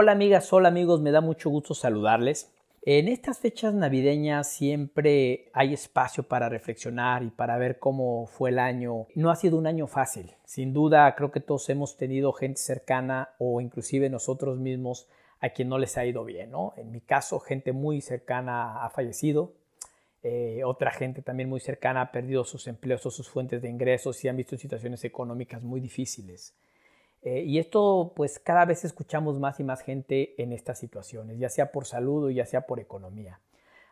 Hola amigas, hola amigos, me da mucho gusto saludarles. En estas fechas navideñas siempre hay espacio para reflexionar y para ver cómo fue el año. No ha sido un año fácil. Sin duda, creo que todos hemos tenido gente cercana o inclusive nosotros mismos a quien no les ha ido bien. ¿no? En mi caso, gente muy cercana ha fallecido. Eh, otra gente también muy cercana ha perdido sus empleos o sus fuentes de ingresos y han visto situaciones económicas muy difíciles. Eh, y esto, pues cada vez escuchamos más y más gente en estas situaciones, ya sea por salud o ya sea por economía.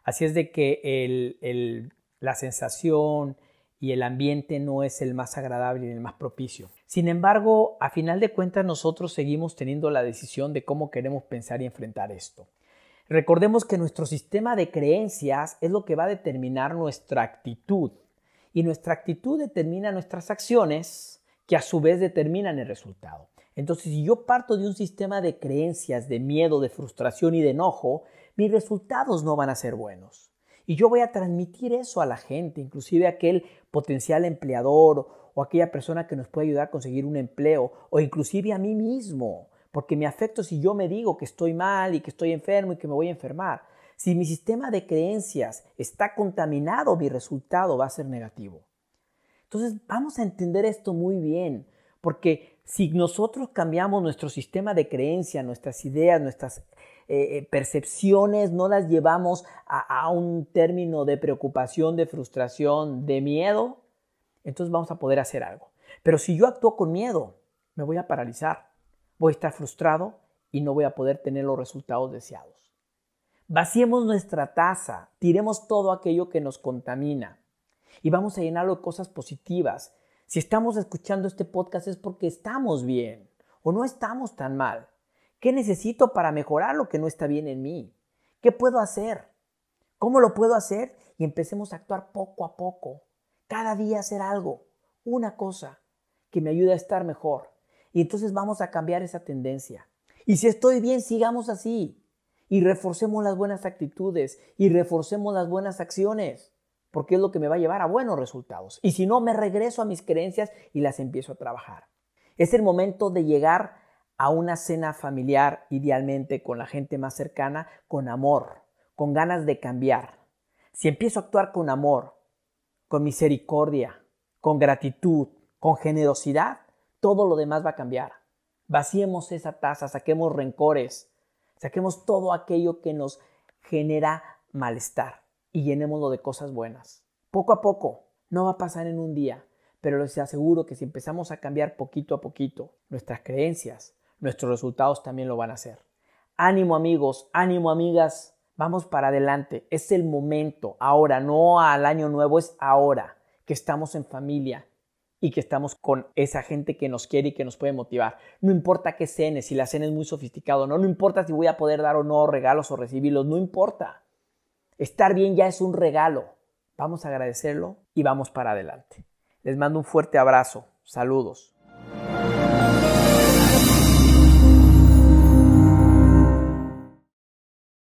Así es de que la sensación y el ambiente no es el más agradable y el más propicio. Sin embargo, a final de cuentas nosotros seguimos teniendo la decisión de cómo queremos pensar y enfrentar esto. Recordemos que nuestro sistema de creencias es lo que va a determinar nuestra actitud y nuestra actitud determina nuestras acciones que a su vez determinan el resultado. Entonces, si yo parto de un sistema de creencias, de miedo, de frustración y de enojo, mis resultados no van a ser buenos. Y yo voy a transmitir eso a la gente, inclusive a aquel potencial empleador o aquella persona que nos puede ayudar a conseguir un empleo o inclusive a mí mismo, porque me afecto si yo me digo que estoy mal y que estoy enfermo y que me voy a enfermar. Si mi sistema de creencias está contaminado, mi resultado va a ser negativo. Entonces vamos a entender esto muy bien, porque si nosotros cambiamos nuestro sistema de creencia, nuestras ideas, nuestras eh, eh, percepciones, no las llevamos a, a un término de preocupación, de frustración, de miedo, entonces vamos a poder hacer algo. Pero si yo actúo con miedo, me voy a paralizar, voy a estar frustrado y no voy a poder tener los resultados deseados. Vaciemos nuestra taza, tiremos todo aquello que nos contamina y vamos a llenarlo de cosas positivas. Si estamos escuchando este podcast es porque estamos bien o no estamos tan mal. ¿Qué necesito para mejorar lo que no está bien en mí? ¿Qué puedo hacer? ¿Cómo lo puedo hacer? Y empecemos a actuar poco a poco. Cada día hacer algo, una cosa que me ayude a estar mejor. Y entonces vamos a cambiar esa tendencia. Y si estoy bien, sigamos así. Y reforcemos las buenas actitudes y reforcemos las buenas acciones porque es lo que me va a llevar a buenos resultados. Y si no, me regreso a mis creencias y las empiezo a trabajar. Es el momento de llegar a una cena familiar, idealmente con la gente más cercana, con amor, con ganas de cambiar. Si empiezo a actuar con amor, con misericordia, con gratitud, con generosidad, todo lo demás va a cambiar. Vaciemos esa taza, saquemos rencores, saquemos todo aquello que nos genera malestar y llenémoslo de cosas buenas. Poco a poco, no va a pasar en un día, pero les aseguro que si empezamos a cambiar poquito a poquito nuestras creencias, nuestros resultados también lo van a hacer. Ánimo amigos, ánimo amigas, vamos para adelante. Es el momento, ahora, no al año nuevo, es ahora que estamos en familia y que estamos con esa gente que nos quiere y que nos puede motivar. No importa qué cene, si la cena es muy sofisticado, no, no importa si voy a poder dar o no regalos o recibirlos, no importa. Estar bien ya es un regalo. Vamos a agradecerlo y vamos para adelante. Les mando un fuerte abrazo. Saludos.